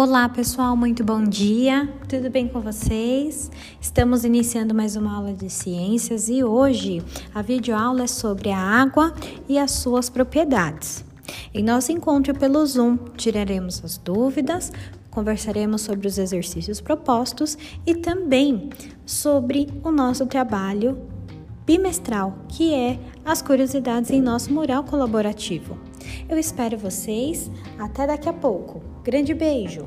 Olá pessoal, muito bom dia, tudo bem com vocês? Estamos iniciando mais uma aula de ciências e hoje a videoaula é sobre a água e as suas propriedades. Em nosso encontro pelo Zoom, tiraremos as dúvidas, conversaremos sobre os exercícios propostos e também sobre o nosso trabalho bimestral, que é as curiosidades em nosso mural colaborativo. Eu espero vocês. Até daqui a pouco. Grande beijo!